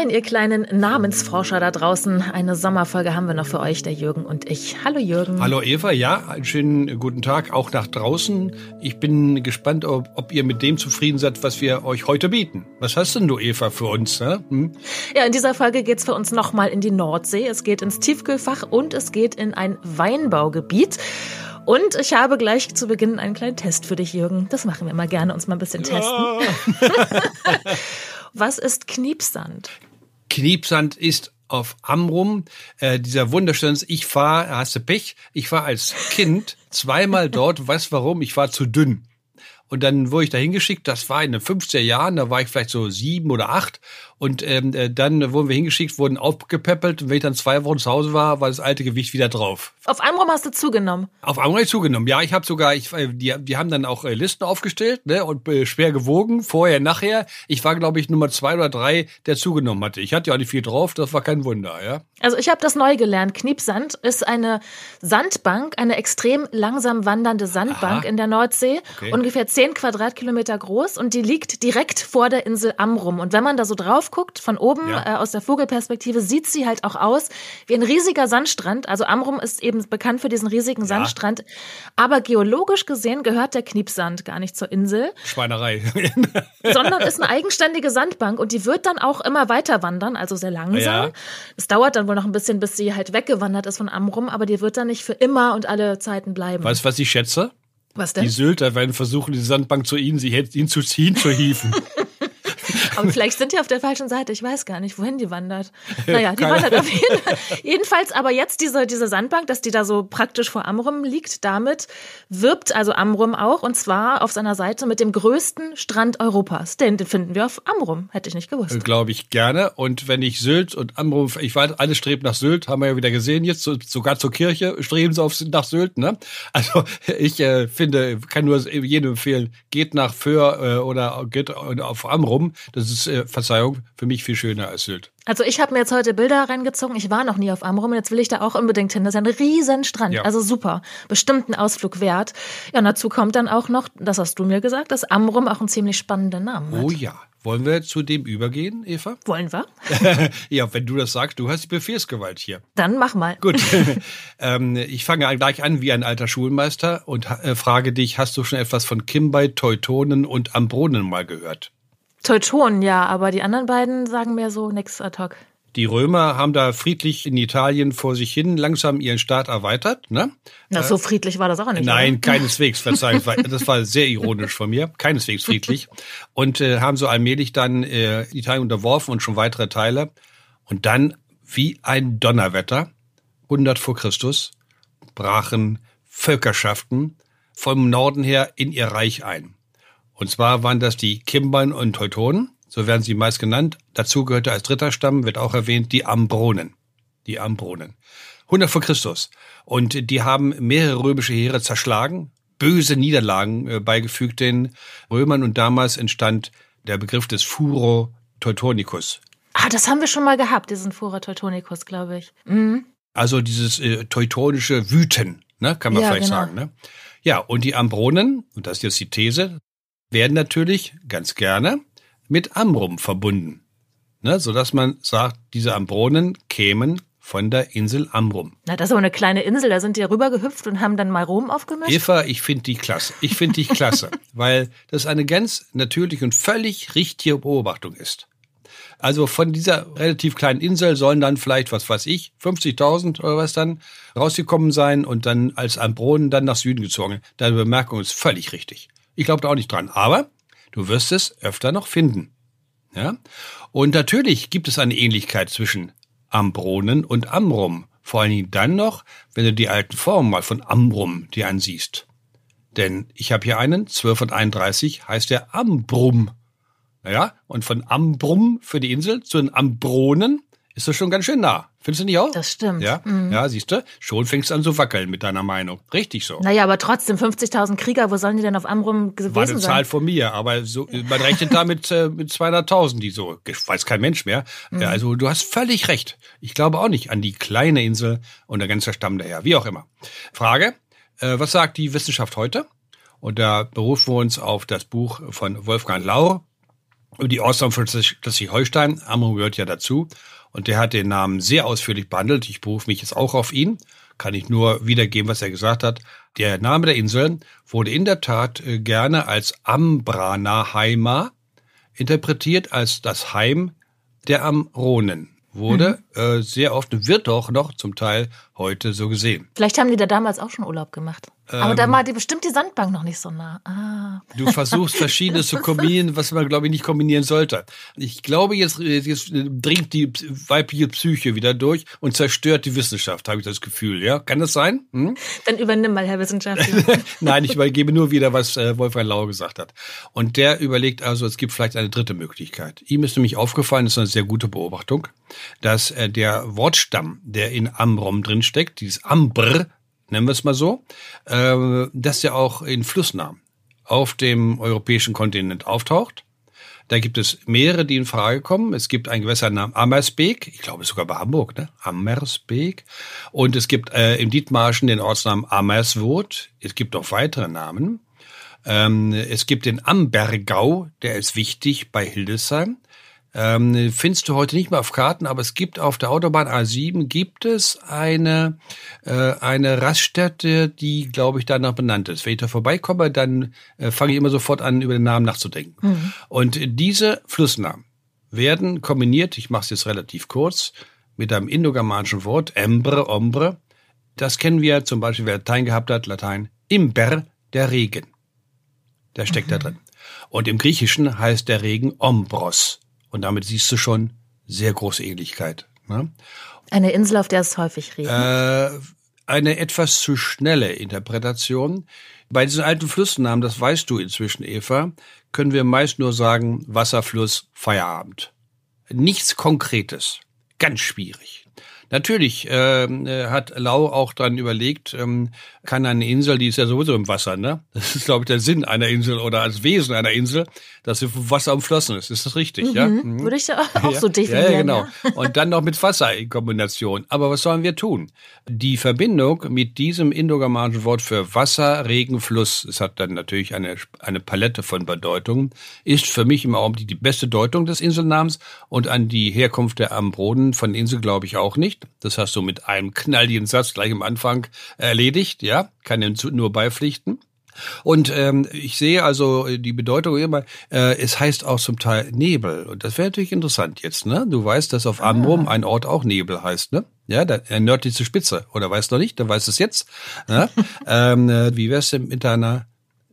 Moin, ihr kleinen Namensforscher da draußen. Eine Sommerfolge haben wir noch für euch, der Jürgen und ich. Hallo Jürgen. Hallo Eva, ja, einen schönen guten Tag auch nach draußen. Ich bin gespannt, ob, ob ihr mit dem zufrieden seid, was wir euch heute bieten. Was hast denn du, Eva, für uns? Ne? Hm? Ja, in dieser Folge geht's für uns nochmal in die Nordsee. Es geht ins Tiefkühlfach und es geht in ein Weinbaugebiet. Und ich habe gleich zu Beginn einen kleinen Test für dich, Jürgen. Das machen wir immer gerne, uns mal ein bisschen testen. Ja. Was ist Kniepsand? Kniepsand ist auf Amrum, äh, dieser wunderschöne, ich war, hast du Pech, ich war als Kind zweimal dort, weißt warum? Ich war zu dünn. Und dann wurde ich da hingeschickt, das war in den 50er Jahren, da war ich vielleicht so sieben oder acht. Und ähm, äh, dann wurden wir hingeschickt, wurden aufgepäppelt. Und wenn ich dann zwei Wochen zu Hause war, war das alte Gewicht wieder drauf. Auf Amrum hast du zugenommen? Auf Amrum habe ich zugenommen. Ja, ich habe sogar, ich, äh, die, die haben dann auch äh, Listen aufgestellt ne, und äh, schwer gewogen, vorher, nachher. Ich war, glaube ich, Nummer zwei oder drei, der zugenommen hatte. Ich hatte ja auch nicht viel drauf, das war kein Wunder. ja. Also ich habe das neu gelernt. Kniepsand ist eine Sandbank, eine extrem langsam wandernde Sandbank Aha. in der Nordsee. Okay. Ungefähr zehn Quadratkilometer groß und die liegt direkt vor der Insel Amrum. Und wenn man da so drauf guckt, von oben ja. äh, aus der Vogelperspektive, sieht sie halt auch aus wie ein riesiger Sandstrand. Also Amrum ist eben bekannt für diesen riesigen ja. Sandstrand. Aber geologisch gesehen gehört der Kniepsand gar nicht zur Insel. Schweinerei. sondern ist eine eigenständige Sandbank und die wird dann auch immer weiter wandern, also sehr langsam. Es ja. dauert dann wohl noch ein bisschen, bis sie halt weggewandert ist von Amrum, aber die wird dann nicht für immer und alle Zeiten bleiben. Weißt du, was ich schätze? Was denn? Die Sylter werden versuchen, die Sandbank zu ihnen, sie ihn zu ziehen, zu hieven. Aber vielleicht sind die auf der falschen Seite. Ich weiß gar nicht, wohin die wandert. Naja, die wandert auf jeden Fall. Jedenfalls aber jetzt diese, diese Sandbank, dass die da so praktisch vor Amrum liegt, damit wirbt also Amrum auch und zwar auf seiner Seite mit dem größten Strand Europas. Den, den finden wir auf Amrum. Hätte ich nicht gewusst. Glaube ich gerne. Und wenn ich Sylt und Amrum, ich weiß, alles strebt nach Sylt, haben wir ja wieder gesehen jetzt, sogar zur Kirche streben sie auf, nach Sylt, ne? Also ich äh, finde, kann nur jedem empfehlen, geht nach Föhr äh, oder geht auf Amrum. Das ist, äh, Verzeihung, für mich viel schöner als Sylt. Also ich habe mir jetzt heute Bilder reingezogen. Ich war noch nie auf Amrum und jetzt will ich da auch unbedingt hin. Das ist ein riesen Strand. Ja. Also super. Bestimmt ein Ausflug wert. Ja, und dazu kommt dann auch noch, das hast du mir gesagt, dass Amrum auch einen ziemlich spannenden Namen hat. Oh ja. Wollen wir zu dem übergehen, Eva? Wollen wir? ja, wenn du das sagst, du hast die Befehlsgewalt hier. Dann mach mal. Gut. ähm, ich fange gleich an wie ein alter Schulmeister und äh, frage dich, hast du schon etwas von Kimbei, Teutonen und Ambronen mal gehört? Teutonen, ja, aber die anderen beiden sagen mir so nix ad hoc. Die Römer haben da friedlich in Italien vor sich hin langsam ihren Staat erweitert. Ne? Na, so friedlich war das auch nicht. Nein, oder? keineswegs. Verzeihung, das war sehr ironisch von mir. Keineswegs friedlich. Und äh, haben so allmählich dann äh, Italien unterworfen und schon weitere Teile. Und dann, wie ein Donnerwetter, 100 vor Christus, brachen Völkerschaften vom Norden her in ihr Reich ein. Und zwar waren das die Kimbern und Teutonen, so werden sie meist genannt. Dazu gehörte als dritter Stamm, wird auch erwähnt, die Ambronen. Die Ambronen. 100 vor Christus. Und die haben mehrere römische Heere zerschlagen, böse Niederlagen äh, beigefügt den Römern und damals entstand der Begriff des Furo Teutonicus. Ah, das haben wir schon mal gehabt, diesen Furo Teutonicus, glaube ich. Mhm. Also dieses äh, teutonische Wüten, ne, kann man ja, vielleicht genau. sagen. Ne? Ja, und die Ambronen, und das ist jetzt die These, werden natürlich ganz gerne mit Amrum verbunden, ne, sodass man sagt, diese Ambronen kämen von der Insel Amrum. Na, das ist aber eine kleine Insel, da sind die rübergehüpft und haben dann mal Rom aufgemischt. Eva, ich finde die klasse. Ich finde dich klasse, weil das eine ganz natürliche und völlig richtige Beobachtung ist. Also von dieser relativ kleinen Insel sollen dann vielleicht, was weiß ich, 50.000 oder was dann rausgekommen sein und dann als Ambronen dann nach Süden gezogen. Deine Bemerkung ist völlig richtig. Ich glaube da auch nicht dran. Aber du wirst es öfter noch finden. Ja? Und natürlich gibt es eine Ähnlichkeit zwischen Ambronen und Amrum. Vor allen Dingen dann noch, wenn du die alten Formen mal von Amrum dir ansiehst. Denn ich habe hier einen, 1231 heißt der Ambrum. Naja, und von Ambrum für die Insel zu den Ambronen ist das schon ganz schön nah. Findest du nicht auch? Das stimmt. Ja, mhm. ja siehst du, schon fängst du an zu wackeln mit deiner Meinung. Richtig so. Naja, aber trotzdem, 50.000 Krieger, wo sollen die denn auf Amrum gewesen War eine sein? Zahl von mir, aber so, man rechnet da mit, äh, mit 200.000, die so, weiß kein Mensch mehr. Mhm. Also du hast völlig recht. Ich glaube auch nicht an die kleine Insel und der ganze Stamm daher, wie auch immer. Frage, äh, was sagt die Wissenschaft heute? Und da berufen wir uns auf das Buch von Wolfgang Laur, die Ortsnamen von Schleswig-Holstein. Amrum gehört ja dazu. Und der hat den Namen sehr ausführlich behandelt. Ich berufe mich jetzt auch auf ihn. Kann ich nur wiedergeben, was er gesagt hat. Der Name der Insel wurde in der Tat äh, gerne als Ambranaheima interpretiert als das Heim der Amronen wurde mhm. äh, sehr oft wird auch noch zum Teil heute so gesehen. Vielleicht haben die da damals auch schon Urlaub gemacht. Aber da ähm, war die bestimmt die Sandbank noch nicht so nah. Ah. Du versuchst verschiedenes zu kombinieren, was man glaube ich nicht kombinieren sollte. Ich glaube jetzt jetzt dringt die weibliche Psyche wieder durch und zerstört die Wissenschaft, habe ich das Gefühl. Ja, kann das sein? Hm? Dann übernimm mal, Herr Wissenschaftler. Nein, ich übergebe nur wieder, was äh, Wolfgang Lau gesagt hat. Und der überlegt also, es gibt vielleicht eine dritte Möglichkeit. Ihm ist nämlich aufgefallen, das ist eine sehr gute Beobachtung, dass äh, der Wortstamm, der in Amrom drinsteckt, dieses Ambr, nennen wir es mal so, äh, dass ja auch in Flussnamen auf dem europäischen Kontinent auftaucht. Da gibt es mehrere, die in Frage kommen. Es gibt ein Gewässer namens Ammersbeek, ich glaube sogar bei Hamburg, ne? Ammersbeek. Und es gibt äh, im Dietmarschen den Ortsnamen Ammerswood. Es gibt auch weitere Namen. Ähm, es gibt den Ambergau, der ist wichtig bei Hildesheim. Ähm, findest du heute nicht mehr auf Karten, aber es gibt auf der Autobahn A7 gibt es eine äh, eine Raststätte, die glaube ich danach benannt ist. Wenn ich da vorbeikomme, dann äh, fange ich immer sofort an über den Namen nachzudenken. Mhm. Und diese Flussnamen werden kombiniert. Ich mache es jetzt relativ kurz mit einem indogermanischen Wort Embre, Ombre. Das kennen wir zum Beispiel, wer Latein gehabt hat, Latein Imber, der Regen. Der steckt mhm. da drin. Und im Griechischen heißt der Regen Ombros. Und damit siehst du schon sehr große Ähnlichkeit. Ne? Eine Insel, auf der es häufig regnet. Äh, eine etwas zu schnelle Interpretation. Bei diesen alten Flussnamen, das weißt du inzwischen, Eva, können wir meist nur sagen, Wasserfluss, Feierabend. Nichts Konkretes. Ganz schwierig. Natürlich ähm, äh, hat Lau auch dann überlegt, ähm, kann eine Insel, die ist ja sowieso im Wasser, ne? Das ist, glaube ich, der Sinn einer Insel oder als Wesen einer Insel, dass sie vom Wasser umflossen ist. Ist das richtig, mhm. ja? Mhm. Würde ich auch ja. so definieren. Ja, ja genau. Ja. Und dann noch mit Wasser in Kombination. Aber was sollen wir tun? Die Verbindung mit diesem indogermanischen Wort für Wasser, Regen, Fluss, es hat dann natürlich eine, eine Palette von Bedeutungen, ist für mich im Augenblick die beste Deutung des Inselnamens und an die Herkunft der Ambroden von Insel glaube ich auch nicht. Das hast du mit einem knalligen Satz gleich am Anfang erledigt, ja, kann ihm nur beipflichten. Und ähm, ich sehe also die Bedeutung immer, äh, es heißt auch zum Teil Nebel. Und das wäre natürlich interessant jetzt, ne? Du weißt, dass auf Amrum ah. ein Ort auch Nebel heißt, ne? Ja, der, der nördlichste Spitze. Oder weißt du noch nicht? Dann weißt du es jetzt. Ne? ähm, äh, wie wär's denn mit deiner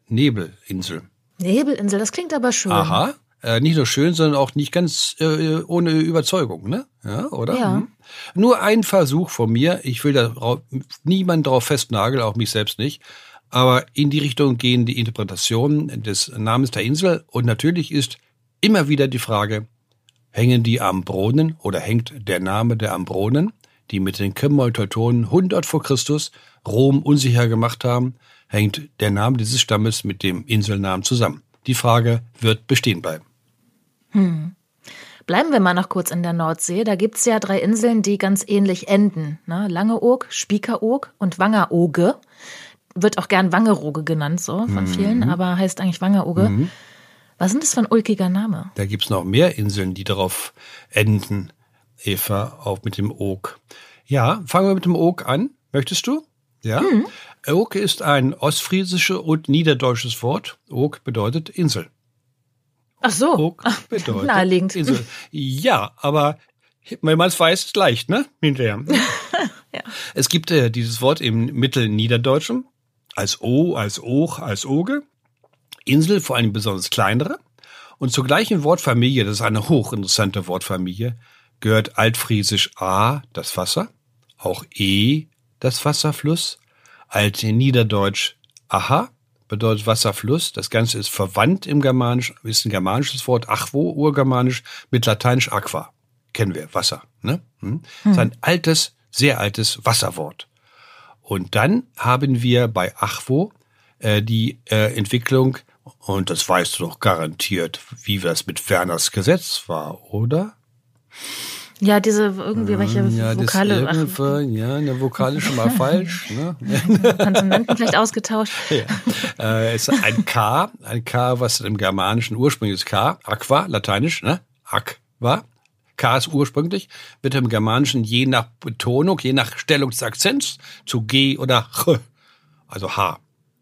Nebelinsel? Nebelinsel, das klingt aber schön. Aha. Äh, nicht nur schön, sondern auch nicht ganz äh, ohne Überzeugung, ne? Ja, oder? Ja. Hm. Nur ein Versuch von mir. Ich will da niemand drauf festnageln, auch mich selbst nicht. Aber in die Richtung gehen die Interpretationen des Namens der Insel. Und natürlich ist immer wieder die Frage, hängen die Ambronen oder hängt der Name der Ambronen, die mit den Krimmolteutonen 100 vor Christus Rom unsicher gemacht haben, hängt der Name dieses Stammes mit dem Inselnamen zusammen? Die Frage wird bestehen bleiben. Hm. Bleiben wir mal noch kurz in der Nordsee. Da gibt's ja drei Inseln, die ganz ähnlich enden. Ne? Langeoog, Spiekeroog und Wangerooge. Wird auch gern Wangerooge genannt, so von mhm. vielen, aber heißt eigentlich Wangerooge. Mhm. Was sind das für ein ulkiger Name? Da gibt's noch mehr Inseln, die darauf enden, Eva, auch mit dem Oog. Ja, fangen wir mit dem Oog an. Möchtest du? Ja. Mhm. Oog ist ein ostfriesisches und niederdeutsches Wort. Oog bedeutet Insel. Ach so. Oog bedeutet Naheliegend. Insel. Ja, aber wenn man es weiß, ist leicht, ne? Hinterher. ja. Es gibt äh, dieses Wort im Mittelniederdeutschen als O, als Och, als Oge. Insel, vor allem besonders kleinere. Und zur gleichen Wortfamilie, das ist eine hochinteressante Wortfamilie, gehört altfriesisch A, das Wasser, auch E, das Wasserfluss, altniederdeutsch Aha, bedeutet Wasserfluss. Das Ganze ist verwandt im Germanisch, ist ein germanisches Wort, Achwo, urgermanisch, mit lateinisch Aqua. Kennen wir, Wasser. Ne? Hm? Das ist ein altes, sehr altes Wasserwort. Und dann haben wir bei Achwo äh, die äh, Entwicklung, und das weißt du doch garantiert, wie das mit Werners Gesetz war, oder? Ja, diese irgendwie welche ja, Vokale. Das ach, ja, eine Vokale schon mal falsch. Ne? Konsonanten vielleicht ausgetauscht. Ja. Äh, es ist ein K, ein K, was im germanischen Ursprung ist K, Aqua, lateinisch, ne? Aqua. K ist ursprünglich, wird im Germanischen je nach Betonung, je nach Stellung des Akzents zu G oder Ch, also H.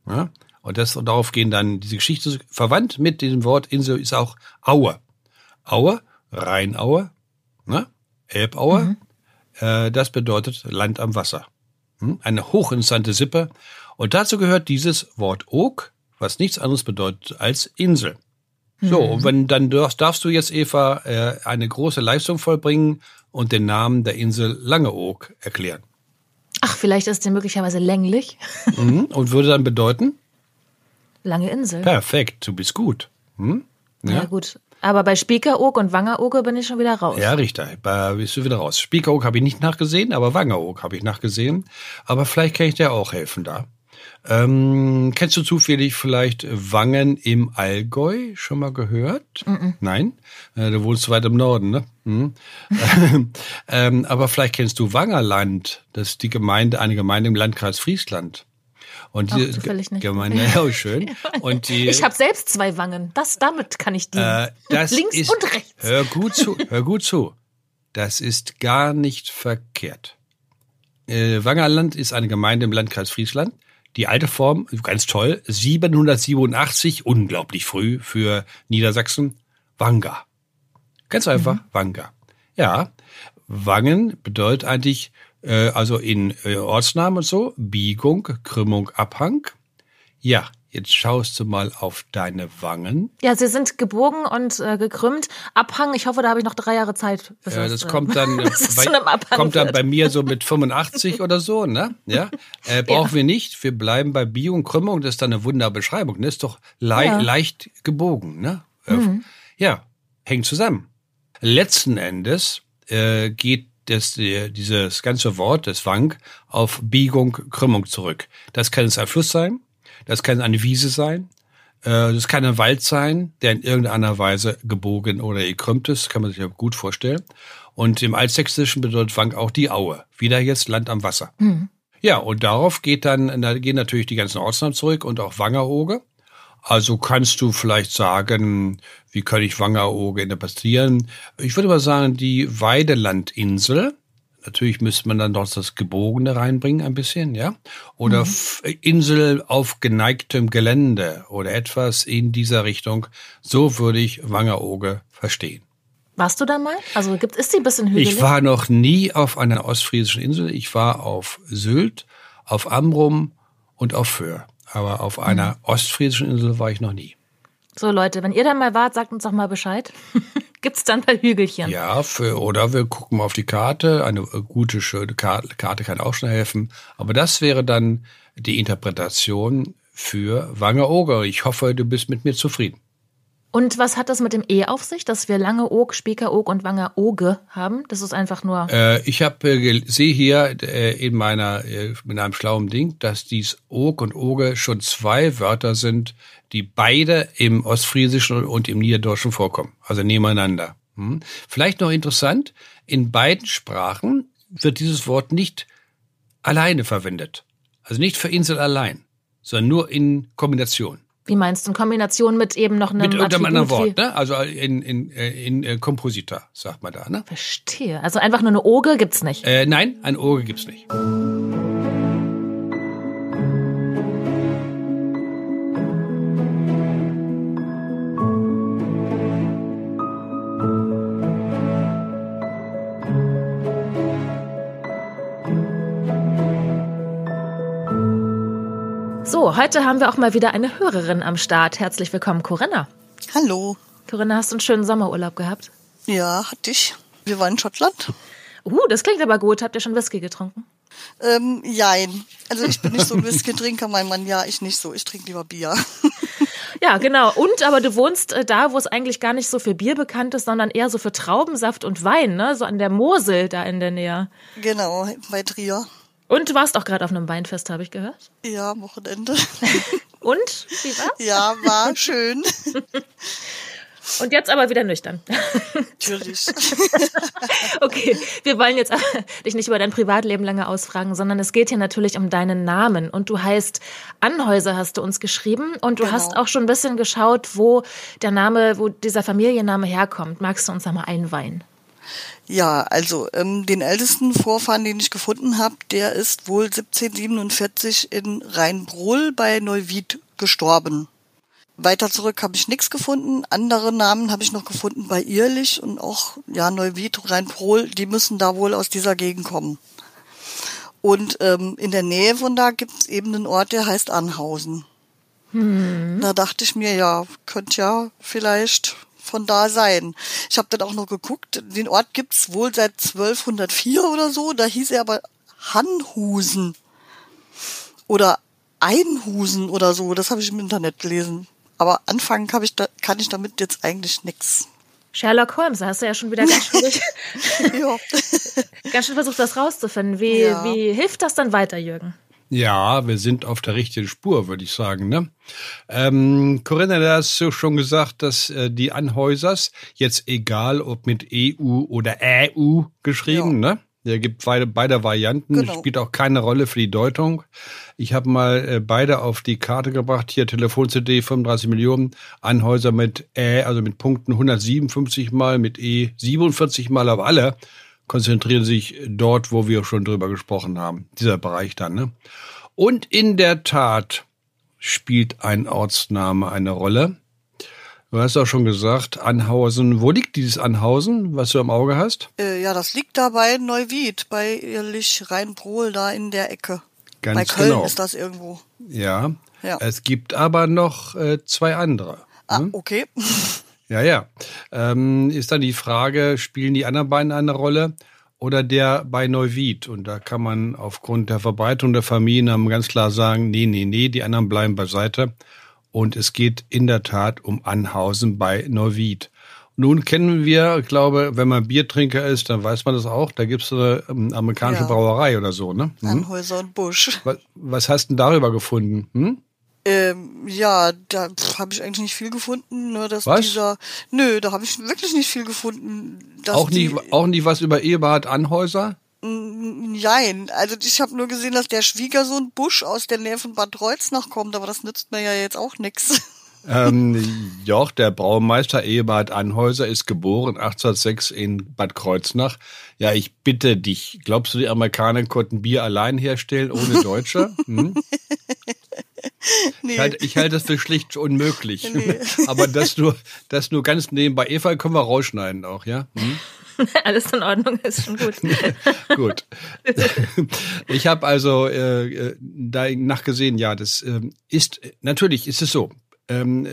Ja? Und das, und darauf gehen dann diese Geschichte verwandt mit diesem Wort Insel ist auch Aue. Aue, Rheinaue, ne? Elbaue, mhm. äh, das bedeutet Land am Wasser. Hm? Eine hochinteressante Sippe. Und dazu gehört dieses Wort Oak, was nichts anderes bedeutet als Insel. So, mhm. und wenn, dann darfst, darfst du jetzt, Eva, äh, eine große Leistung vollbringen und den Namen der Insel Langeoog erklären. Ach, vielleicht ist der möglicherweise länglich. Mhm. Und würde dann bedeuten? Lange Insel. Perfekt, du bist gut. Hm? Ja? ja, gut. Aber bei Spiekeroog und Wangeroog bin ich schon wieder raus. Ja, richtig. Da bist du wieder raus. Spiekeroog habe ich nicht nachgesehen, aber Wangeroog habe ich nachgesehen. Aber vielleicht kann ich dir auch helfen da. Ähm, kennst du zufällig vielleicht Wangen im Allgäu? Schon mal gehört? Mm -mm. Nein? Äh, du wohnst weit im Norden, ne? Hm. ähm, aber vielleicht kennst du Wangerland. Das ist die Gemeinde, eine Gemeinde im Landkreis Friesland. Und die zufällig nicht. Gemeinde, ja, schön. Und die, ich habe selbst zwei Wangen. Das, damit kann ich dienen. Äh, das Links ist, und rechts. Hör gut zu, hör gut zu. Das ist gar nicht verkehrt. Äh, Wangerland ist eine Gemeinde im Landkreis Friesland. Die alte Form, ganz toll, 787, unglaublich früh für Niedersachsen, Wanga. Ganz einfach, mhm. Wanga. Ja, Wangen bedeutet eigentlich äh, also in äh, Ortsnamen und so, Biegung, Krümmung, Abhang. Ja, jetzt schaust du mal auf deine Wangen. Ja, sie sind gebogen und äh, gekrümmt. Abhang, ich hoffe, da habe ich noch drei Jahre Zeit. Bis ja, das, das kommt dann, äh, bei, kommt dann bei mir so mit 85 oder so, ne? Ja, äh, brauchen ja. wir nicht. Wir bleiben bei Biegung, Krümmung. Das ist dann eine wunderbare Beschreibung. Ne? Ist doch le ja. leicht gebogen, ne? Äh, mhm. Ja, hängt zusammen. Letzten Endes äh, geht das, dieses ganze Wort, das Wank, auf Biegung, Krümmung zurück. Das kann es ein Fluss sein, das kann eine Wiese sein, äh, das kann ein Wald sein, der in irgendeiner Weise gebogen oder gekrümmt ist, kann man sich ja gut vorstellen. Und im Altsächsischen bedeutet Wank auch die Aue. Wieder jetzt Land am Wasser. Mhm. Ja, und darauf geht dann, da gehen natürlich die ganzen Ortsnamen zurück und auch Wangeroge. Also kannst du vielleicht sagen, wie kann ich Wangerooge interpretieren? Ich würde mal sagen, die Weidelandinsel. Natürlich müsste man dann doch das Gebogene reinbringen ein bisschen, ja? Oder mhm. Insel auf geneigtem Gelände oder etwas in dieser Richtung. So würde ich Wangerooge verstehen. Warst du da mal? Also gibt ist die ein bisschen hügelig? Ich war noch nie auf einer ostfriesischen Insel. Ich war auf Sylt, auf Amrum und auf Föhr aber auf einer mhm. ostfriesischen Insel war ich noch nie. So Leute, wenn ihr da mal wart, sagt uns doch mal Bescheid. Gibt's dann ein paar Hügelchen? Ja, für, oder wir gucken mal auf die Karte. Eine gute, schöne Karte, Karte kann auch schon helfen. Aber das wäre dann die Interpretation für Wangerooge. Ich hoffe, du bist mit mir zufrieden. Und was hat das mit dem E auf sich, dass wir lange Oog, Spiekeroog und Wangeroge haben? Das ist einfach nur. Äh, ich habe äh, sehe hier äh, in meiner äh, in einem schlauen Ding, dass dies Oog und Oge schon zwei Wörter sind, die beide im Ostfriesischen und im Niederdeutschen vorkommen, also nebeneinander. Hm? Vielleicht noch interessant: In beiden Sprachen wird dieses Wort nicht alleine verwendet, also nicht für Insel allein, sondern nur in Kombination. Wie meinst du, in Kombination mit eben noch einem Mit irgendeinem anderen Wort, ne? Also in, in, äh, in, in Kompositor, sagt man da, ne? Verstehe. Also einfach nur eine Oge gibt's nicht. Äh, nein, ein Oge gibt's nicht. So, heute haben wir auch mal wieder eine Hörerin am Start. Herzlich willkommen, Corinna. Hallo. Corinna, hast du einen schönen Sommerurlaub gehabt? Ja, hatte ich. Wir waren in Schottland. Uh, das klingt aber gut. Habt ihr schon Whisky getrunken? Ähm, jein. Also ich bin nicht so ein Whisky-Trinker, mein Mann ja, ich nicht so. Ich trinke lieber Bier. Ja, genau. Und aber du wohnst äh, da, wo es eigentlich gar nicht so für Bier bekannt ist, sondern eher so für Traubensaft und Wein, ne? So an der Mosel da in der Nähe. Genau, bei Trier. Und du warst auch gerade auf einem Weinfest, habe ich gehört. Ja, Wochenende. Und? Wie war's? Ja, war schön. Und jetzt aber wieder nüchtern. Natürlich. okay, wir wollen jetzt dich nicht über dein Privatleben lange ausfragen, sondern es geht hier natürlich um deinen Namen. Und du heißt Anhäuser, hast du uns geschrieben. Und du genau. hast auch schon ein bisschen geschaut, wo der Name, wo dieser Familienname herkommt. Magst du uns da mal einweihen? Ja, also ähm, den ältesten Vorfahren, den ich gefunden habe, der ist wohl 1747 in Rheinbrohl bei Neuwied gestorben. Weiter zurück habe ich nichts gefunden. Andere Namen habe ich noch gefunden bei Irlich und auch ja Neuwied, Rheinprohl, die müssen da wohl aus dieser Gegend kommen. Und ähm, in der Nähe von da gibt es eben einen Ort, der heißt Anhausen. Hm. Da dachte ich mir, ja, könnte ja vielleicht von da sein. Ich habe dann auch noch geguckt, den Ort gibt's wohl seit 1204 oder so, da hieß er aber Hanhusen oder Einhusen oder so, das habe ich im Internet gelesen. Aber anfangen kann ich, da, kann ich damit jetzt eigentlich nix. Sherlock Holmes, da hast du ja schon wieder ganz schön, ganz schön versucht, das rauszufinden. Wie, ja. wie hilft das dann weiter, Jürgen? Ja, wir sind auf der richtigen Spur, würde ich sagen. Ne? Ähm, Corinna, du hast schon gesagt, dass äh, die Anhäusers, jetzt egal ob mit EU oder EU geschrieben, ja. ne? Der gibt beide, beide Varianten, genau. spielt auch keine Rolle für die Deutung. Ich habe mal äh, beide auf die Karte gebracht. Hier Telefon-CD 35 Millionen, Anhäuser mit Ä, also mit Punkten 157 mal, mit E 47 mal, aber alle konzentrieren sich dort, wo wir schon drüber gesprochen haben. Dieser Bereich dann, ne? Und in der Tat spielt ein Ortsname eine Rolle. Du hast auch schon gesagt, Anhausen. Wo liegt dieses Anhausen, was du im Auge hast? Äh, ja, das liegt da bei Neuwied, bei Irlich Rheinbrohl, da in der Ecke. Ganz bei Köln genau. ist das irgendwo. Ja. ja. Es gibt aber noch äh, zwei andere. Ah, hm? okay. Ja, ja. Ähm, ist dann die Frage, spielen die anderen beiden eine Rolle oder der bei Neuwied? Und da kann man aufgrund der Verbreitung der Familiennamen ganz klar sagen, nee, nee, nee, die anderen bleiben beiseite. Und es geht in der Tat um Anhausen bei Neuwied. Nun kennen wir, ich glaube, wenn man Biertrinker ist, dann weiß man das auch. Da gibt es eine ähm, amerikanische ja. Brauerei oder so, ne? Hm? Anhäuser und Busch. Was, was, hast du denn darüber gefunden? Hm? Ähm, ja, da habe ich eigentlich nicht viel gefunden. Nur dass was? dieser, nö, da habe ich wirklich nicht viel gefunden. auch nicht, auch nicht was über Eberhard Anhäuser? Nein, also ich habe nur gesehen, dass der Schwiegersohn Busch aus der Nähe von Bad Kreuznach kommt, aber das nützt mir ja jetzt auch nix. Ähm, Joch, der Braumeister Ebert Anhäuser, ist geboren 1806 in Bad Kreuznach. Ja, ich bitte dich, glaubst du, die Amerikaner konnten Bier allein herstellen ohne Deutsche? Hm? Nee. Ich, halte, ich halte das für schlicht unmöglich. Nee. Aber das nur, das nur ganz nebenbei. Eva können wir rausschneiden auch, ja? Hm? Alles in Ordnung, ist schon gut. gut. Ich habe also äh, äh, da nachgesehen, ja, das äh, ist, natürlich ist es so. Ähm,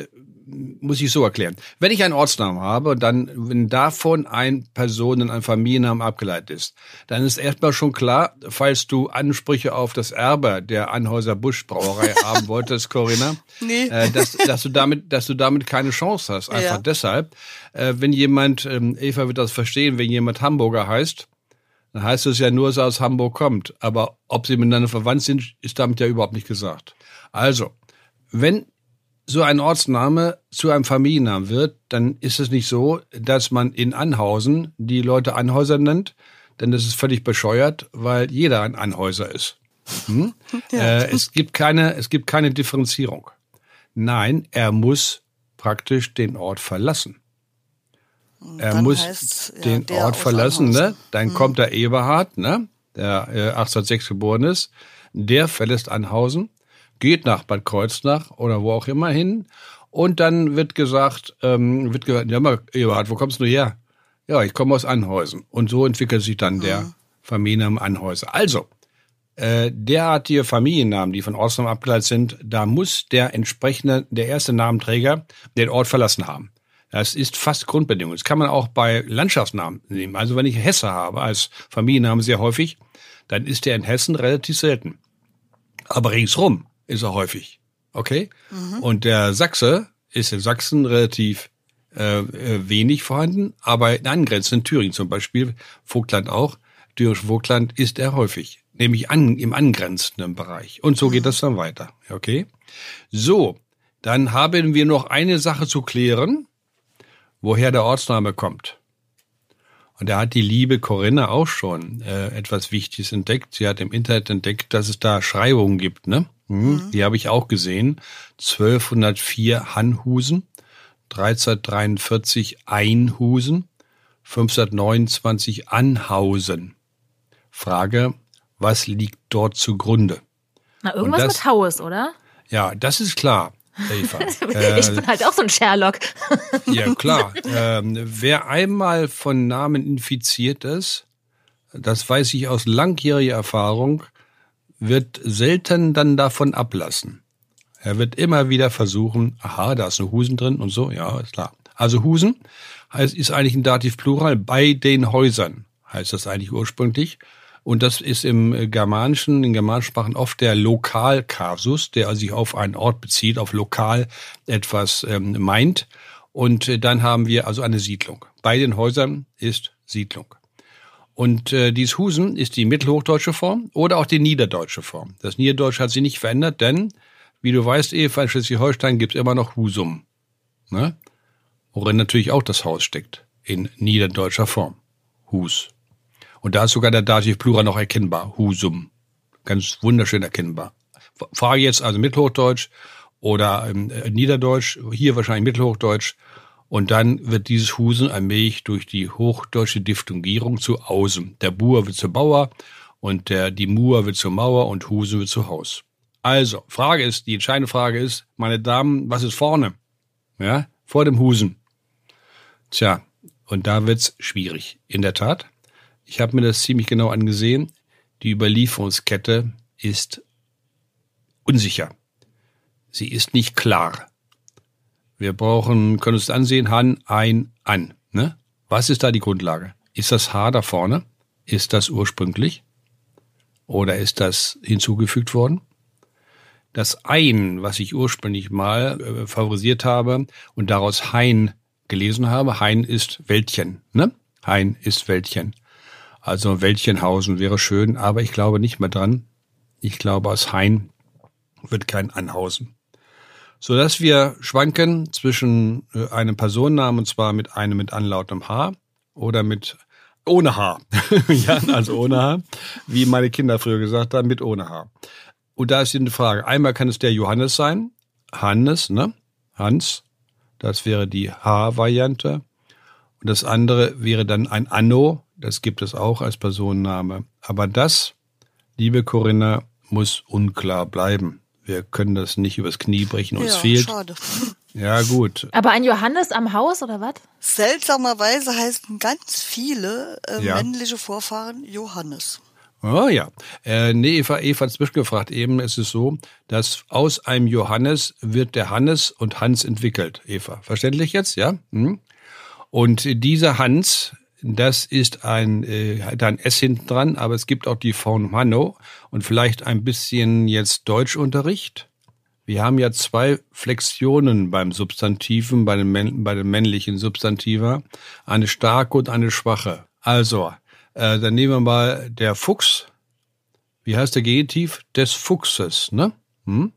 muss ich so erklären. Wenn ich einen Ortsnamen habe und dann, wenn davon ein Personen, ein Familiennamen abgeleitet ist, dann ist erstmal schon klar, falls du Ansprüche auf das Erbe der Anhäuser Busch Brauerei haben wolltest, Corinna, nee. äh, dass, dass du damit, dass du damit keine Chance hast. Einfach ja. deshalb, äh, wenn jemand, ähm, Eva wird das verstehen, wenn jemand Hamburger heißt, dann heißt es ja nur, dass er aus Hamburg kommt. Aber ob sie miteinander verwandt sind, ist damit ja überhaupt nicht gesagt. Also, wenn so ein Ortsname zu einem Familiennamen wird, dann ist es nicht so, dass man in Anhausen die Leute Anhäuser nennt, denn das ist völlig bescheuert, weil jeder ein Anhäuser ist. Hm? Ja. Äh, es gibt keine, es gibt keine Differenzierung. Nein, er muss praktisch den Ort verlassen. Er dann muss heißt, ja, den Ort verlassen, ne? Dann hm. kommt der Eberhard, ne? Der äh, 1806 geboren ist. Der verlässt Anhausen geht nach Bad Kreuznach oder wo auch immer hin. Und dann wird gesagt, ähm, wird gesagt, ja mal, Eberhard, wo kommst du her? Ja, ich komme aus Anhäusen. Und so entwickelt sich dann der mhm. Familienname Anhäuser. Also, äh, derartige Familiennamen, die von Ortsnamen abgeleitet sind, da muss der entsprechende, der erste Namenträger den Ort verlassen haben. Das ist fast Grundbedingung. Das kann man auch bei Landschaftsnamen nehmen. Also wenn ich Hesse habe als Familiennamen sehr häufig, dann ist der in Hessen relativ selten. Aber ringsrum ist er häufig. Okay? Mhm. Und der Sachse ist in Sachsen relativ äh, äh, wenig vorhanden, aber in angrenzenden Thüringen zum Beispiel, Vogtland auch, Thüringische Vogtland ist er häufig, nämlich an, im angrenzenden Bereich. Und so geht das dann weiter. Okay? So, dann haben wir noch eine Sache zu klären. woher der Ortsname kommt. Und da hat die liebe Corinna auch schon äh, etwas Wichtiges entdeckt. Sie hat im Internet entdeckt, dass es da Schreibungen gibt, ne? Mhm. Die habe ich auch gesehen. 1204 Hanhusen, 1343 Einhusen, 529 Anhausen. Frage, was liegt dort zugrunde? Na, irgendwas das, mit Haus, oder? Ja, das ist klar. Eva. ich bin halt auch so ein Sherlock. ja, klar. Ähm, wer einmal von Namen infiziert ist, das weiß ich aus langjähriger Erfahrung, wird selten dann davon ablassen. Er wird immer wieder versuchen, aha, da ist ein Husen drin und so, ja, ist klar. Also Husen heißt, ist eigentlich ein Dativ Plural bei den Häusern, heißt das eigentlich ursprünglich. Und das ist im Germanischen, in germanischen Sprachen oft der Lokalkasus, der sich auf einen Ort bezieht, auf lokal etwas ähm, meint. Und äh, dann haben wir also eine Siedlung. Bei den Häusern ist Siedlung. Und äh, dieses Husen ist die mittelhochdeutsche Form oder auch die niederdeutsche Form. Das Niederdeutsche hat sich nicht verändert, denn, wie du weißt, Eva, in Schleswig-Holstein gibt es immer noch Husum. Ne? Worin natürlich auch das Haus steckt. In niederdeutscher Form. Hus. Und da ist sogar der Dativ Plural noch erkennbar. Husum. Ganz wunderschön erkennbar. Frage jetzt also Mittelhochdeutsch oder ähm, Niederdeutsch, hier wahrscheinlich Mittelhochdeutsch. Und dann wird dieses Husen allmählich durch die hochdeutsche Diphthongierung zu Ausen. Der Buer wird zu Bauer und der, die Mur wird zur Mauer und Husen wird zu Haus. Also, Frage ist, die entscheidende Frage ist, meine Damen, was ist vorne? Ja, vor dem Husen. Tja, und da wird's schwierig. In der Tat. Ich habe mir das ziemlich genau angesehen. Die Überlieferungskette ist unsicher. Sie ist nicht klar. Wir brauchen, können uns ansehen, Han, ein, an. Ne? Was ist da die Grundlage? Ist das H da vorne? Ist das ursprünglich? Oder ist das hinzugefügt worden? Das Ein, was ich ursprünglich mal äh, favorisiert habe und daraus Hein gelesen habe, Hein ist Wäldchen, ne? Hein ist Wäldchen. Also Wäldchenhausen wäre schön, aber ich glaube nicht mehr dran. Ich glaube, aus Hein wird kein Anhausen so dass wir schwanken zwischen äh, einem Personennamen und zwar mit einem mit anlautem H oder mit ohne H. ja, also ohne H, wie meine Kinder früher gesagt haben, mit ohne H. Und da ist die Frage, einmal kann es der Johannes sein, Hannes, ne? Hans, das wäre die H-Variante. Und das andere wäre dann ein Anno, das gibt es auch als Personenname. Aber das, liebe Corinna, muss unklar bleiben wir können das nicht übers Knie brechen, uns ja, fehlt. Schade. Ja, gut. Aber ein Johannes am Haus oder was? Seltsamerweise heißen ganz viele äh, ja. männliche Vorfahren Johannes. Oh ja. Äh, nee, Eva, Eva hat zwischengefragt. Eben ist es so, dass aus einem Johannes wird der Hannes und Hans entwickelt. Eva, verständlich jetzt, ja? Hm? Und dieser Hans das ist ein, äh, hat ein S hinten dran, aber es gibt auch die von Mano und vielleicht ein bisschen jetzt Deutschunterricht. Wir haben ja zwei Flexionen beim Substantiven, bei den, bei den männlichen Substantiva, eine starke und eine schwache. Also, äh, dann nehmen wir mal der Fuchs. Wie heißt der Genitiv? Des Fuchses, ne? Hm?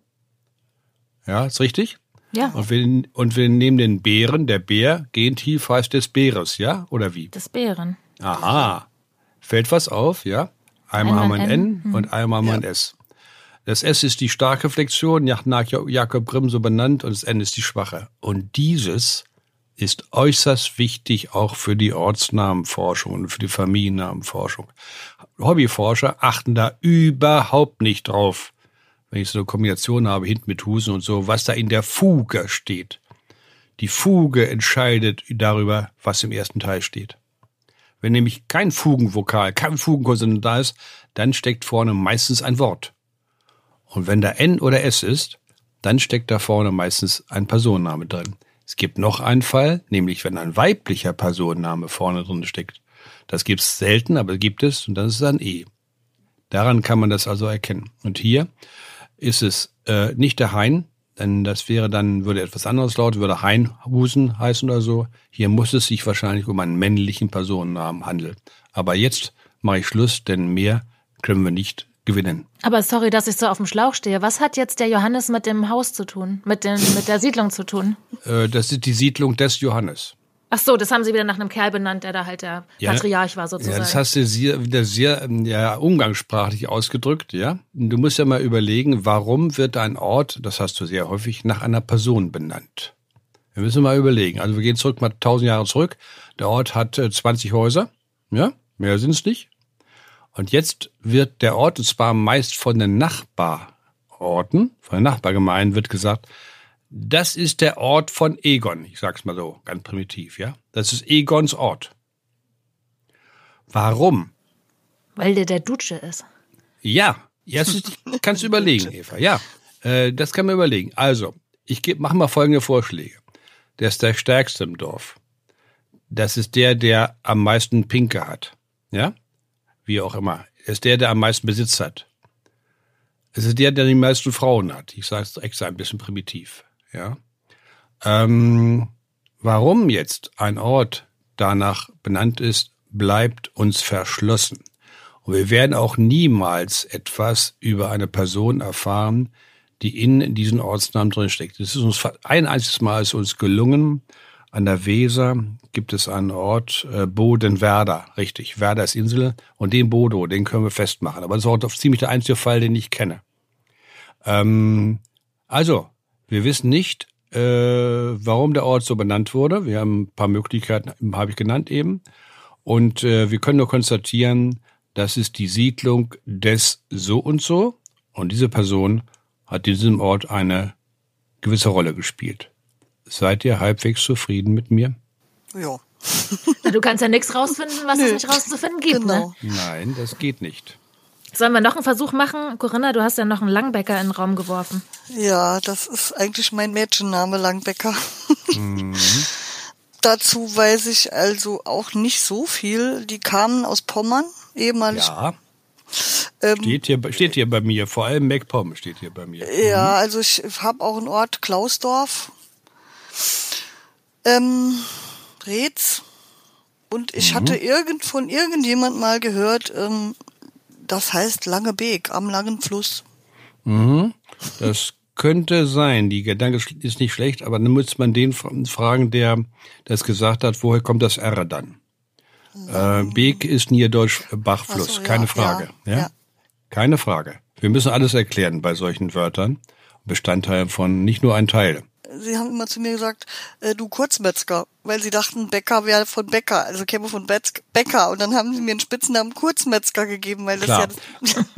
Ja, ist richtig? Ja. Und wir, und wir nehmen den Bären, der Bär, Gentief heißt des Bäres, ja? Oder wie? Des Bären. Aha. Fällt was auf, ja? Einmal, haben wir ein N, N hm. und einmal haben wir ja. ein S. Das S ist die starke Flexion, nach Jakob Grimm so benannt, und das N ist die schwache. Und dieses ist äußerst wichtig auch für die Ortsnamenforschung und für die Familiennamenforschung. Hobbyforscher achten da überhaupt nicht drauf wenn ich so eine Kombination habe, hinten mit Husen und so, was da in der Fuge steht. Die Fuge entscheidet darüber, was im ersten Teil steht. Wenn nämlich kein Fugenvokal, kein Fugenkonsonant da ist, dann steckt vorne meistens ein Wort. Und wenn da N oder S ist, dann steckt da vorne meistens ein Personenname drin. Es gibt noch einen Fall, nämlich wenn ein weiblicher Personenname vorne drin steckt. Das gibt's selten, aber gibt es und dann ist es ein E. Daran kann man das also erkennen. Und hier ist es äh, nicht der Hein, denn das wäre dann, würde etwas anderes lauten, würde Heinhusen heißen oder so. Hier muss es sich wahrscheinlich um einen männlichen Personennamen handeln. Aber jetzt mache ich Schluss, denn mehr können wir nicht gewinnen. Aber sorry, dass ich so auf dem Schlauch stehe. Was hat jetzt der Johannes mit dem Haus zu tun? Mit, den, mit der Siedlung zu tun? Äh, das ist die Siedlung des Johannes. Ach so, das haben sie wieder nach einem Kerl benannt, der da halt der ja, Patriarch war sozusagen. Ja, das hast du sehr, wieder sehr ähm, ja, umgangssprachlich ausgedrückt, ja. Du musst ja mal überlegen, warum wird ein Ort, das hast du sehr häufig, nach einer Person benannt. Wir müssen mal überlegen. Also wir gehen zurück mal tausend Jahre zurück. Der Ort hat äh, 20 Häuser, ja, mehr sind es nicht. Und jetzt wird der Ort, und zwar meist von den Nachbarorten, von den Nachbargemeinden wird gesagt, das ist der Ort von Egon. Ich sag's mal so, ganz primitiv, ja. Das ist Egons Ort. Warum? Weil der der Dutsche ist. Ja, jetzt kannst du überlegen, Eva. Ja, äh, das kann man überlegen. Also, ich mache mal folgende Vorschläge. Der ist der Stärkste im Dorf. Das ist der, der am meisten Pinke hat. Ja? Wie auch immer. Er ist der, der am meisten Besitz hat. Es ist der, der die meisten Frauen hat. Ich sage es extra ein bisschen primitiv. Ja. Ähm, warum jetzt ein Ort danach benannt ist, bleibt uns verschlossen. Und wir werden auch niemals etwas über eine Person erfahren, die in diesen Ortsnamen drinsteckt. Es ist uns ein einziges Mal ist uns gelungen. An der Weser gibt es einen Ort, äh, Bodenwerder, richtig. Werder ist Insel und den Bodo, den können wir festmachen. Aber das ist auch ziemlich der einzige Fall, den ich kenne. Ähm, also, wir wissen nicht, äh, warum der Ort so benannt wurde. Wir haben ein paar Möglichkeiten, habe ich genannt eben. Und äh, wir können nur konstatieren, das ist die Siedlung des so und so. Und diese Person hat in diesem Ort eine gewisse Rolle gespielt. Seid ihr halbwegs zufrieden mit mir? Ja. du kannst ja nichts rausfinden, was Nö. es nicht rauszufinden gibt, ne? genau. ne? Nein, das geht nicht. Sollen wir noch einen Versuch machen? Corinna, du hast ja noch einen Langbäcker in den Raum geworfen. Ja, das ist eigentlich mein Mädchenname, Langbäcker. Mhm. Dazu weiß ich also auch nicht so viel. Die kamen aus Pommern, ehemalig. Ja. Ähm, steht, hier, steht hier bei mir, vor allem MacPom steht hier bei mir. Ja, mhm. also ich habe auch einen Ort, Klausdorf. Ähm, Reetz. Und ich mhm. hatte irgend von irgendjemand mal gehört, ähm, das heißt Lange Beek am langen Fluss. Mhm. Das könnte sein. Die Gedanke ist nicht schlecht, aber dann muss man den fragen, der das gesagt hat, woher kommt das R dann? Äh, Beek ist Niederdeutsch Bachfluss, so, ja, keine Frage. Ja, ja? ja, Keine Frage. Wir müssen alles erklären bei solchen Wörtern. Bestandteil von nicht nur ein Teil sie haben immer zu mir gesagt, äh, du Kurzmetzger, weil sie dachten, Bäcker wäre von Bäcker, also käme von Bäcker. Und dann haben sie mir einen Spitznamen Kurzmetzger gegeben, weil das Klar.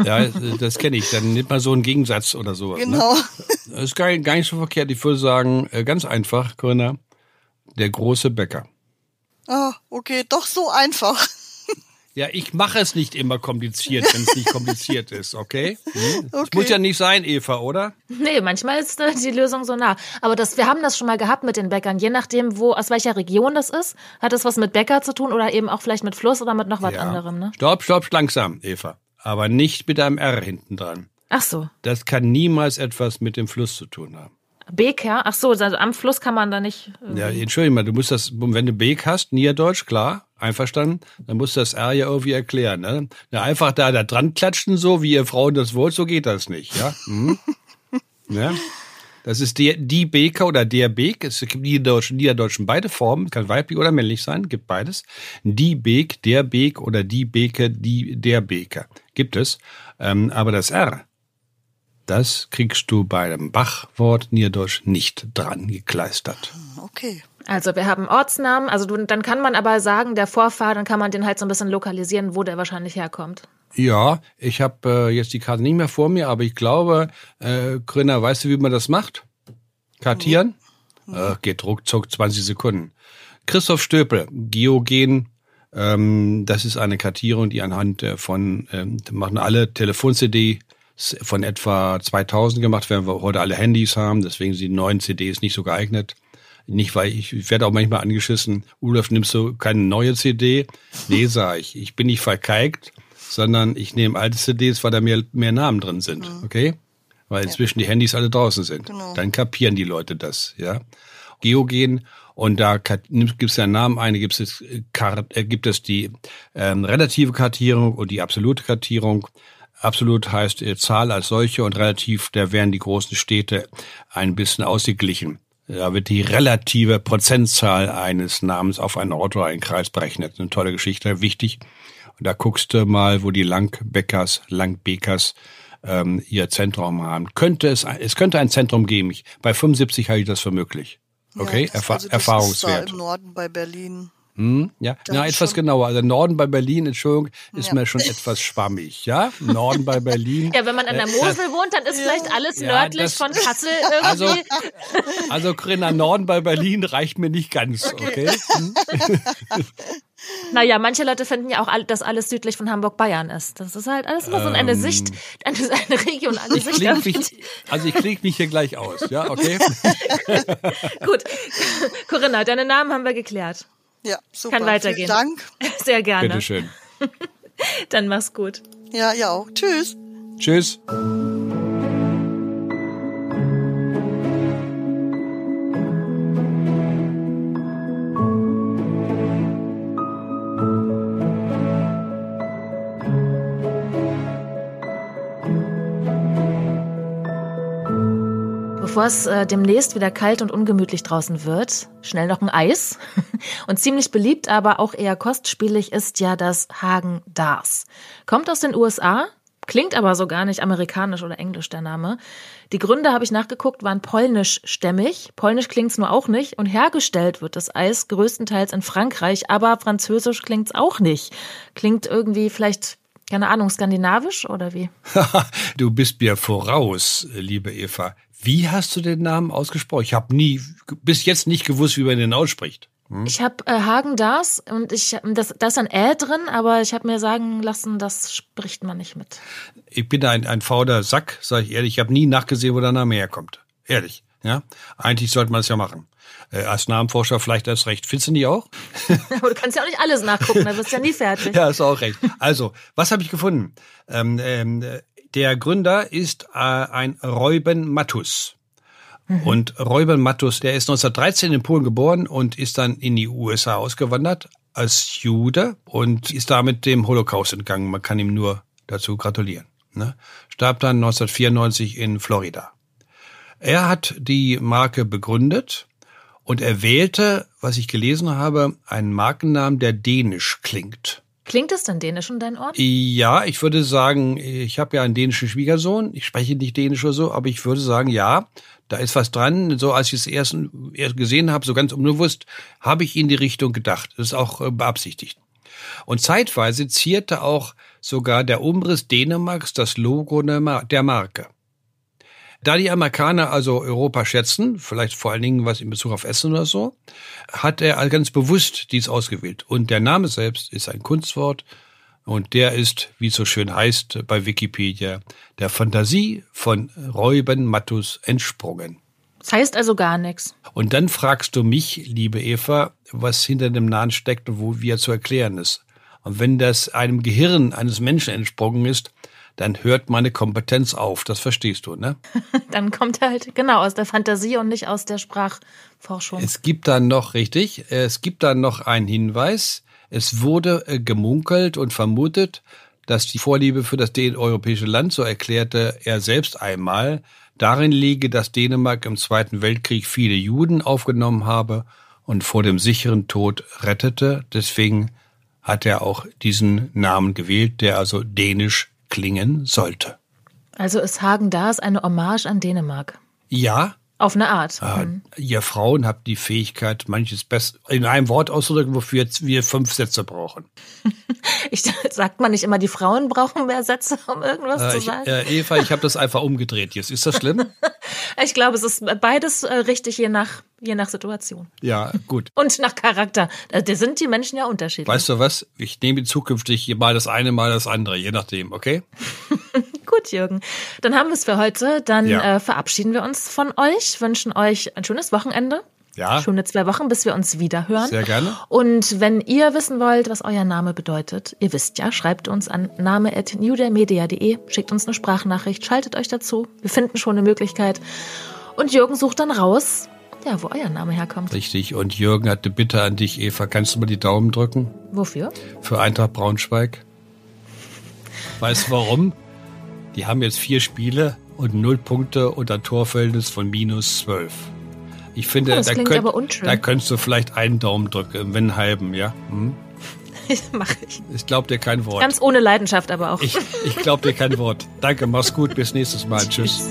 ja. ja, das kenne ich. Dann nimmt man so einen Gegensatz oder so. Ne? Genau. Ne? Das ist gar, gar nicht so verkehrt. Ich würde sagen, äh, ganz einfach, Corinna, der große Bäcker. Ah, okay, doch so einfach. Ja, ich mache es nicht immer kompliziert, wenn es nicht kompliziert ist, okay? Hm? okay? muss ja nicht sein, Eva, oder? Nee, manchmal ist äh, die Lösung so nah. Aber das, wir haben das schon mal gehabt mit den Bäckern. Je nachdem, wo, aus welcher Region das ist, hat es was mit Bäcker zu tun oder eben auch vielleicht mit Fluss oder mit noch was ja. anderem, ne? Stopp, stopp, langsam, Eva. Aber nicht mit einem R hinten dran. Ach so. Das kann niemals etwas mit dem Fluss zu tun haben. Beker? Ach so, also am Fluss kann man da nicht. Äh ja, entschuldige mal, du musst das, wenn du Beek hast, Niederdeutsch, klar, einverstanden, dann musst du das R ja irgendwie erklären. Ne? Ja, einfach da, da dran klatschen so, wie ihr Frauen das wollt, so geht das nicht, ja? Mhm. ja? Das ist der, die Beker oder der Beek. Es gibt Niederdeutschen, Niederdeutschen beide Formen, kann weiblich oder männlich sein, gibt beides. Die Beek, der Beek oder die Beke, die, der Beker. Gibt es. Ähm, aber das R, das kriegst du bei dem Bachwort Niederdeutsch nicht dran gekleistert. Okay. Also wir haben Ortsnamen, also du, dann kann man aber sagen, der Vorfahr, dann kann man den halt so ein bisschen lokalisieren, wo der wahrscheinlich herkommt. Ja, ich habe äh, jetzt die Karte nicht mehr vor mir, aber ich glaube, äh, Grüner, weißt du, wie man das macht? Kartieren? Mhm. Äh, geht ruckzuck 20 Sekunden. Christoph Stöpel, Geogen, ähm, das ist eine Kartierung, die anhand äh, von, ähm, machen alle Telefon-CD von etwa 2000 gemacht, werden wir heute alle Handys haben, deswegen sind die neuen CDs nicht so geeignet. Nicht, weil ich, ich werde auch manchmal angeschissen, Olaf, nimmst du keine neue CD? Nee, sag ich, ich bin nicht verkeigt, sondern ich nehme alte CDs, weil da mehr, mehr Namen drin sind, mhm. okay? Weil inzwischen ja. die Handys alle draußen sind. Genau. Dann kapieren die Leute das, ja? Geogen und da gibt es ja Namen ein, gibt es, äh, gibt es die ähm, relative Kartierung und die absolute Kartierung. Absolut heißt äh, Zahl als solche und relativ, da werden die großen Städte ein bisschen ausgeglichen. Da wird die relative Prozentzahl eines Namens auf einen Ort oder einen Kreis berechnet. Eine tolle Geschichte, wichtig. Und da guckst du mal, wo die Langbeckers, Langbekers ähm, ihr Zentrum haben. Könnte es, es könnte ein Zentrum geben. Ich, bei 75 halte ich das für möglich. Okay, ja, das, Erfa also das Erfahrungswert. Ist da im Norden bei Berlin. Hm, ja, Na, etwas genauer. Also Norden bei Berlin, Entschuldigung, ist ja. mir schon etwas schwammig, ja? Norden bei Berlin. Ja, wenn man an der äh, Mosel äh, wohnt, dann ist ja. vielleicht alles ja, nördlich das, von Kassel irgendwie. Also, also Corinna, Norden bei Berlin reicht mir nicht ganz, okay? okay? Hm? Naja, manche Leute finden ja auch, dass alles südlich von Hamburg-Bayern ist. Das ist halt alles immer so eine ähm, Sicht, eine, eine regionale Sicht. Mich, also ich klinge mich hier gleich aus, ja, okay? Gut. Corinna, deine Namen haben wir geklärt. Ja, super. Kann weitergehen. Vielen Dank. Sehr gerne. Bitteschön. Dann mach's gut. Ja, ja auch. Tschüss. Tschüss. Bevor es äh, demnächst wieder kalt und ungemütlich draußen wird, schnell noch ein Eis. Und ziemlich beliebt, aber auch eher kostspielig ist ja das Hagen Dars. Kommt aus den USA, klingt aber so gar nicht amerikanisch oder englisch der Name. Die Gründe habe ich nachgeguckt, waren polnischstämmig. Polnisch klingt's nur auch nicht und hergestellt wird das Eis größtenteils in Frankreich, aber französisch klingt's auch nicht. Klingt irgendwie vielleicht keine Ahnung, skandinavisch oder wie? du bist mir voraus, liebe Eva. Wie hast du den Namen ausgesprochen? Ich habe nie, bis jetzt nicht gewusst, wie man den ausspricht. Hm? Ich habe äh, Hagen das und ich das, da ist ein Ä drin, aber ich habe mir sagen lassen, das spricht man nicht mit. Ich bin ein, ein fauler Sack, sage ich ehrlich. Ich habe nie nachgesehen, wo der Name herkommt. Ehrlich. Ja, eigentlich sollte man es ja machen. Äh, als Namenforscher vielleicht erst recht. Findest du nicht auch? Aber du kannst ja auch nicht alles nachgucken, da wirst du ja nie fertig. ja, ist auch recht. Also, was habe ich gefunden? Ähm, ähm, der Gründer ist äh, ein Reuben Mattus. Mhm. Und Reuben Mattus, der ist 1913 in Polen geboren und ist dann in die USA ausgewandert als Jude und ist damit dem Holocaust entgangen. Man kann ihm nur dazu gratulieren. Ne? Starb dann 1994 in Florida. Er hat die Marke begründet und er wählte, was ich gelesen habe, einen Markennamen, der dänisch klingt. Klingt es denn dänisch in deinem Ort? Ja, ich würde sagen, ich habe ja einen dänischen Schwiegersohn. Ich spreche nicht dänisch oder so, aber ich würde sagen, ja, da ist was dran. So als ich es erst, gesehen habe, so ganz unbewusst, habe ich in die Richtung gedacht. Das ist auch äh, beabsichtigt. Und zeitweise zierte auch sogar der Umriss Dänemarks das Logo der Marke. Da die Amerikaner also Europa schätzen, vielleicht vor allen Dingen was in Bezug auf Essen oder so, hat er ganz bewusst dies ausgewählt. Und der Name selbst ist ein Kunstwort und der ist, wie es so schön heißt bei Wikipedia, der Fantasie von Reuben Mattus entsprungen. Das heißt also gar nichts. Und dann fragst du mich, liebe Eva, was hinter dem Namen steckt und wo wir zu erklären ist. Und wenn das einem Gehirn eines Menschen entsprungen ist, dann hört meine Kompetenz auf. Das verstehst du, ne? dann kommt er halt genau aus der Fantasie und nicht aus der Sprachforschung. Es gibt dann noch, richtig, es gibt dann noch einen Hinweis. Es wurde äh, gemunkelt und vermutet, dass die Vorliebe für das europäische Land, so erklärte er selbst einmal, darin liege, dass Dänemark im Zweiten Weltkrieg viele Juden aufgenommen habe und vor dem sicheren Tod rettete. Deswegen hat er auch diesen Namen gewählt, der also dänisch klingen sollte. Also ist Hagen Dars eine Hommage an Dänemark? Ja. Auf eine Art. Äh, mhm. Ihr Frauen habt die Fähigkeit, manches best in einem Wort auszudrücken, wofür wir fünf Sätze brauchen. ich, sagt man nicht immer, die Frauen brauchen mehr Sätze, um irgendwas äh, zu sagen? Ich, äh, Eva, ich habe das einfach umgedreht jetzt. Ist das schlimm? ich glaube, es ist beides äh, richtig, je nach Je nach Situation. Ja, gut. Und nach Charakter. Da sind die Menschen ja unterschiedlich. Weißt du was? Ich nehme zukünftig mal das eine, mal das andere, je nachdem, okay? gut, Jürgen. Dann haben wir es für heute. Dann ja. äh, verabschieden wir uns von euch, wünschen euch ein schönes Wochenende. Ja. Schöne zwei Wochen, bis wir uns wieder hören. Sehr gerne. Und wenn ihr wissen wollt, was euer Name bedeutet, ihr wisst ja, schreibt uns an name.newdermedia.de, schickt uns eine Sprachnachricht, schaltet euch dazu. Wir finden schon eine Möglichkeit. Und Jürgen sucht dann raus, ja, wo euer Name herkommt. Richtig. Und Jürgen hat eine Bitte an dich, Eva. Kannst du mal die Daumen drücken? Wofür? Für Eintracht Braunschweig. Weißt du warum? Die haben jetzt vier Spiele und null Punkte unter Torverhältnis von minus zwölf. Ich finde, Oh, da, könnt, da könntest du vielleicht einen Daumen drücken, wenn einen halben, ja? Hm? Mach ich. Ich glaube dir kein Wort. Ganz ohne Leidenschaft aber auch. Ich, ich glaube dir kein Wort. Danke, mach's gut, bis nächstes Mal. Tschüss. Tschüss.